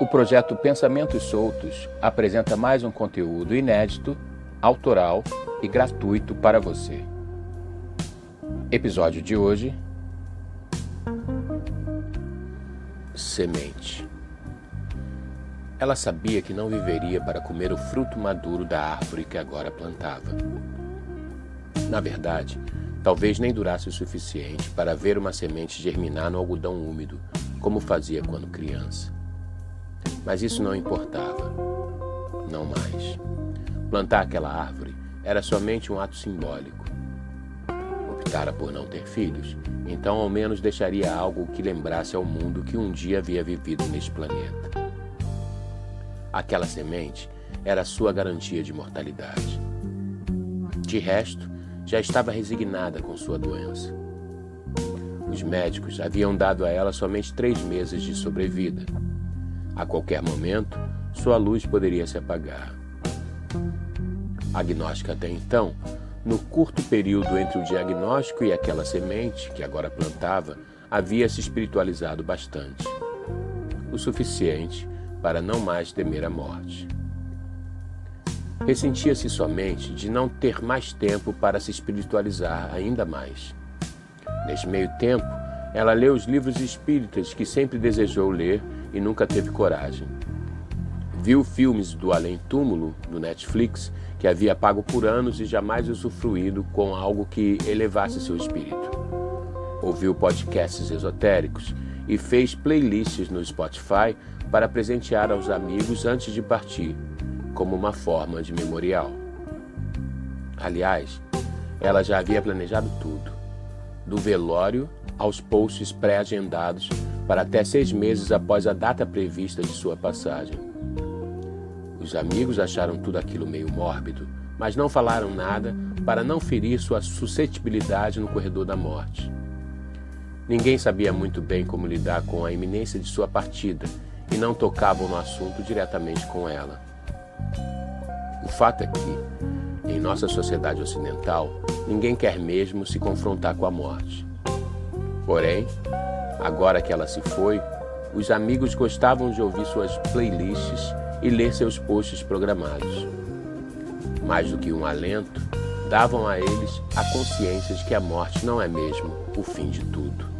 O projeto Pensamentos Soltos apresenta mais um conteúdo inédito, autoral e gratuito para você. Episódio de hoje: Semente. Ela sabia que não viveria para comer o fruto maduro da árvore que agora plantava. Na verdade, talvez nem durasse o suficiente para ver uma semente germinar no algodão úmido, como fazia quando criança. Mas isso não importava. Não mais. Plantar aquela árvore era somente um ato simbólico. Optara por não ter filhos, então ao menos deixaria algo que lembrasse ao mundo que um dia havia vivido neste planeta. Aquela semente era sua garantia de mortalidade. De resto, já estava resignada com sua doença. Os médicos haviam dado a ela somente três meses de sobrevida a qualquer momento, sua luz poderia se apagar. Agnóstica até então, no curto período entre o diagnóstico e aquela semente que agora plantava, havia se espiritualizado bastante. O suficiente para não mais temer a morte. Ressentia-se somente de não ter mais tempo para se espiritualizar ainda mais. Neste meio tempo, ela leu os livros espíritas que sempre desejou ler e nunca teve coragem. Viu filmes do Além Túmulo, do Netflix, que havia pago por anos e jamais usufruído com algo que elevasse seu espírito. Ouviu podcasts esotéricos e fez playlists no Spotify para presentear aos amigos antes de partir, como uma forma de memorial. Aliás, ela já havia planejado tudo, do velório aos posts pré-agendados para até seis meses após a data prevista de sua passagem. Os amigos acharam tudo aquilo meio mórbido, mas não falaram nada para não ferir sua suscetibilidade no corredor da morte. Ninguém sabia muito bem como lidar com a iminência de sua partida e não tocavam no assunto diretamente com ela. O fato é que, em nossa sociedade ocidental, ninguém quer mesmo se confrontar com a morte. Porém, Agora que ela se foi, os amigos gostavam de ouvir suas playlists e ler seus posts programados. Mais do que um alento, davam a eles a consciência de que a morte não é mesmo o fim de tudo.